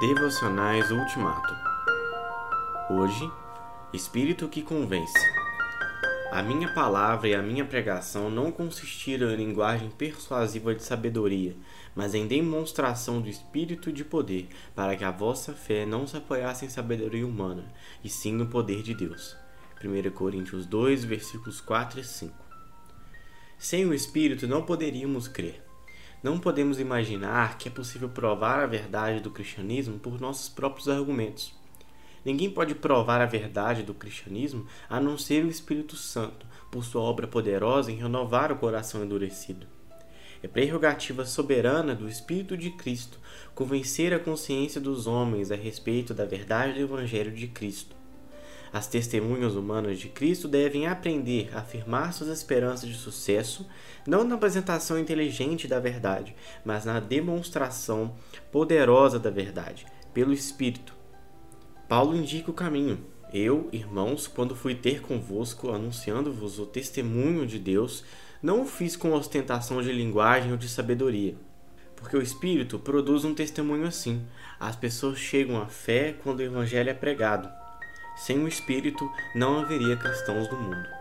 Devocionais Ultimato. Hoje, Espírito que convence. A minha palavra e a minha pregação não consistiram em linguagem persuasiva de sabedoria, mas em demonstração do Espírito de poder, para que a vossa fé não se apoiasse em sabedoria humana, e sim no poder de Deus. 1 Coríntios 2, versículos 4 e 5. Sem o Espírito não poderíamos crer. Não podemos imaginar que é possível provar a verdade do cristianismo por nossos próprios argumentos. Ninguém pode provar a verdade do cristianismo a não ser o Espírito Santo, por sua obra poderosa em renovar o coração endurecido. É prerrogativa soberana do Espírito de Cristo convencer a consciência dos homens a respeito da verdade do Evangelho de Cristo. As testemunhas humanas de Cristo devem aprender a afirmar suas esperanças de sucesso, não na apresentação inteligente da verdade, mas na demonstração poderosa da verdade, pelo Espírito. Paulo indica o caminho. Eu, irmãos, quando fui ter convosco, anunciando-vos o testemunho de Deus, não o fiz com ostentação de linguagem ou de sabedoria. Porque o Espírito produz um testemunho assim. As pessoas chegam à fé quando o Evangelho é pregado. Sem o Espírito, não haveria cristãos no mundo.